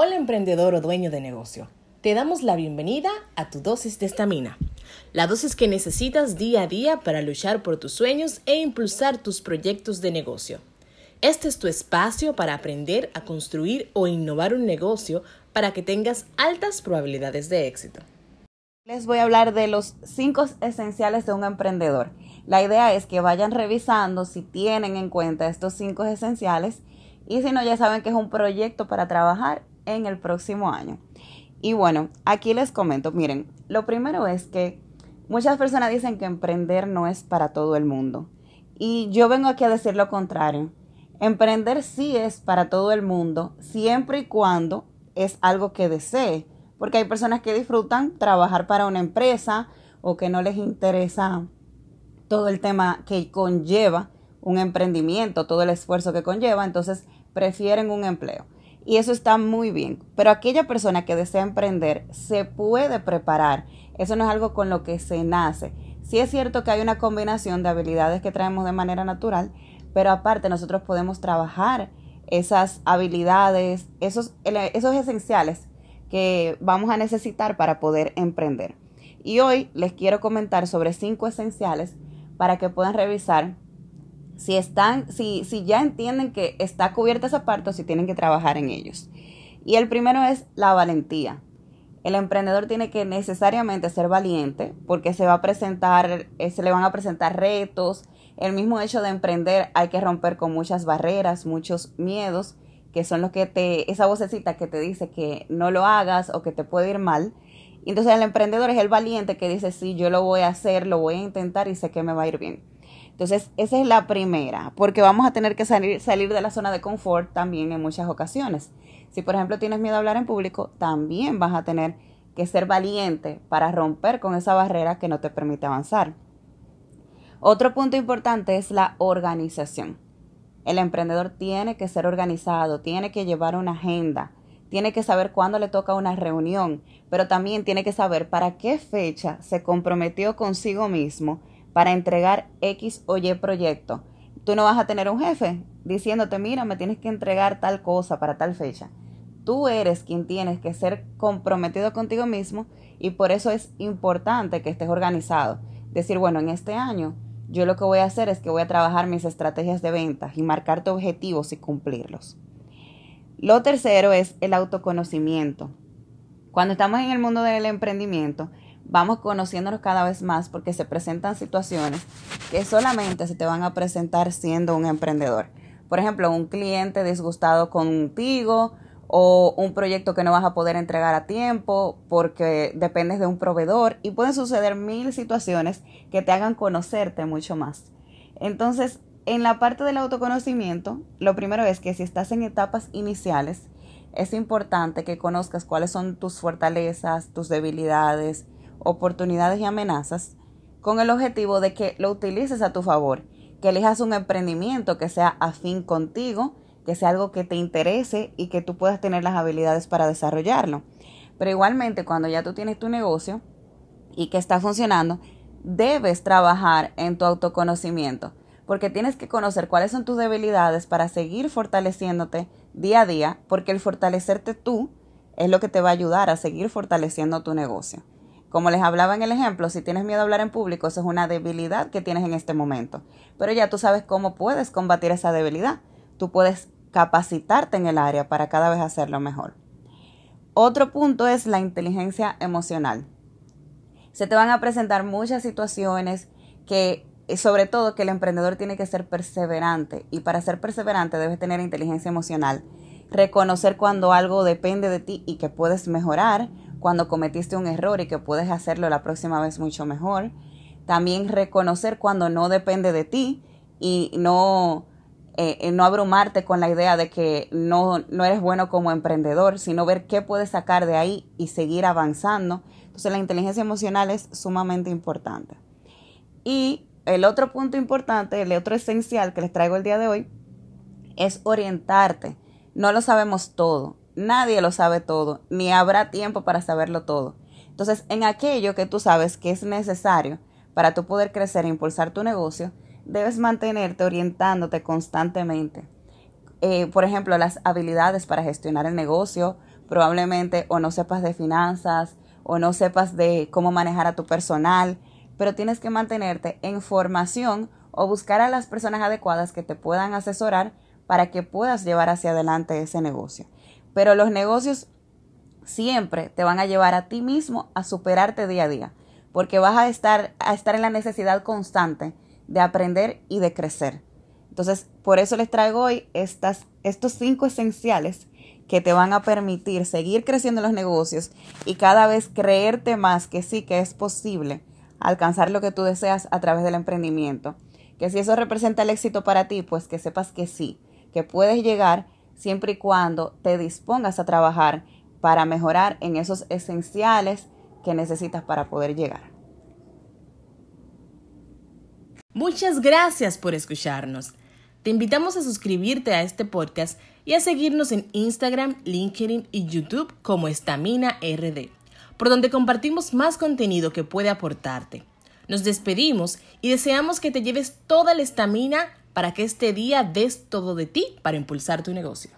Hola emprendedor o dueño de negocio. Te damos la bienvenida a tu dosis de estamina. La dosis que necesitas día a día para luchar por tus sueños e impulsar tus proyectos de negocio. Este es tu espacio para aprender a construir o innovar un negocio para que tengas altas probabilidades de éxito. Les voy a hablar de los cinco esenciales de un emprendedor. La idea es que vayan revisando si tienen en cuenta estos cinco esenciales y si no, ya saben que es un proyecto para trabajar en el próximo año. Y bueno, aquí les comento, miren, lo primero es que muchas personas dicen que emprender no es para todo el mundo. Y yo vengo aquí a decir lo contrario. Emprender sí es para todo el mundo, siempre y cuando es algo que desee. Porque hay personas que disfrutan trabajar para una empresa o que no les interesa todo el tema que conlleva un emprendimiento, todo el esfuerzo que conlleva, entonces prefieren un empleo y eso está muy bien. Pero aquella persona que desea emprender se puede preparar. Eso no es algo con lo que se nace. Sí es cierto que hay una combinación de habilidades que traemos de manera natural, pero aparte nosotros podemos trabajar esas habilidades, esos, esos esenciales que vamos a necesitar para poder emprender. Y hoy les quiero comentar sobre cinco esenciales para que puedan revisar si están, si, si ya entienden que está cubierta esa parte si tienen que trabajar en ellos. Y el primero es la valentía. El emprendedor tiene que necesariamente ser valiente porque se va a presentar, eh, se le van a presentar retos. El mismo hecho de emprender hay que romper con muchas barreras, muchos miedos, que son los que te, esa vocecita que te dice que no lo hagas o que te puede ir mal. Entonces el emprendedor es el valiente que dice, sí, yo lo voy a hacer, lo voy a intentar y sé que me va a ir bien. Entonces, esa es la primera, porque vamos a tener que salir, salir de la zona de confort también en muchas ocasiones. Si, por ejemplo, tienes miedo a hablar en público, también vas a tener que ser valiente para romper con esa barrera que no te permite avanzar. Otro punto importante es la organización. El emprendedor tiene que ser organizado, tiene que llevar una agenda, tiene que saber cuándo le toca una reunión, pero también tiene que saber para qué fecha se comprometió consigo mismo para entregar X o Y proyecto. Tú no vas a tener un jefe diciéndote, mira, me tienes que entregar tal cosa para tal fecha. Tú eres quien tienes que ser comprometido contigo mismo y por eso es importante que estés organizado. Decir, bueno, en este año yo lo que voy a hacer es que voy a trabajar mis estrategias de ventas y marcarte objetivos y cumplirlos. Lo tercero es el autoconocimiento. Cuando estamos en el mundo del emprendimiento, vamos conociéndonos cada vez más porque se presentan situaciones que solamente se te van a presentar siendo un emprendedor. Por ejemplo, un cliente disgustado contigo o un proyecto que no vas a poder entregar a tiempo porque dependes de un proveedor y pueden suceder mil situaciones que te hagan conocerte mucho más. Entonces, en la parte del autoconocimiento, lo primero es que si estás en etapas iniciales, es importante que conozcas cuáles son tus fortalezas, tus debilidades, oportunidades y amenazas con el objetivo de que lo utilices a tu favor, que elijas un emprendimiento que sea afín contigo, que sea algo que te interese y que tú puedas tener las habilidades para desarrollarlo. Pero igualmente cuando ya tú tienes tu negocio y que está funcionando, debes trabajar en tu autoconocimiento, porque tienes que conocer cuáles son tus debilidades para seguir fortaleciéndote día a día, porque el fortalecerte tú es lo que te va a ayudar a seguir fortaleciendo tu negocio. Como les hablaba en el ejemplo, si tienes miedo a hablar en público, eso es una debilidad que tienes en este momento. Pero ya tú sabes cómo puedes combatir esa debilidad. Tú puedes capacitarte en el área para cada vez hacerlo mejor. Otro punto es la inteligencia emocional. Se te van a presentar muchas situaciones que, sobre todo, que el emprendedor tiene que ser perseverante. Y para ser perseverante debes tener inteligencia emocional. Reconocer cuando algo depende de ti y que puedes mejorar cuando cometiste un error y que puedes hacerlo la próxima vez mucho mejor. También reconocer cuando no depende de ti y no, eh, eh, no abrumarte con la idea de que no, no eres bueno como emprendedor, sino ver qué puedes sacar de ahí y seguir avanzando. Entonces la inteligencia emocional es sumamente importante. Y el otro punto importante, el otro esencial que les traigo el día de hoy, es orientarte. No lo sabemos todo Nadie lo sabe todo, ni habrá tiempo para saberlo todo. Entonces, en aquello que tú sabes que es necesario para tú poder crecer e impulsar tu negocio, debes mantenerte orientándote constantemente. Eh, por ejemplo, las habilidades para gestionar el negocio, probablemente o no sepas de finanzas o no sepas de cómo manejar a tu personal, pero tienes que mantenerte en formación o buscar a las personas adecuadas que te puedan asesorar para que puedas llevar hacia adelante ese negocio. Pero los negocios siempre te van a llevar a ti mismo a superarte día a día, porque vas a estar, a estar en la necesidad constante de aprender y de crecer. Entonces, por eso les traigo hoy estas, estos cinco esenciales que te van a permitir seguir creciendo los negocios y cada vez creerte más que sí que es posible alcanzar lo que tú deseas a través del emprendimiento. Que si eso representa el éxito para ti, pues que sepas que sí, que puedes llegar siempre y cuando te dispongas a trabajar para mejorar en esos esenciales que necesitas para poder llegar. Muchas gracias por escucharnos. Te invitamos a suscribirte a este podcast y a seguirnos en Instagram, LinkedIn y YouTube como Estamina RD, por donde compartimos más contenido que puede aportarte. Nos despedimos y deseamos que te lleves toda la estamina para que este día des todo de ti para impulsar tu negocio.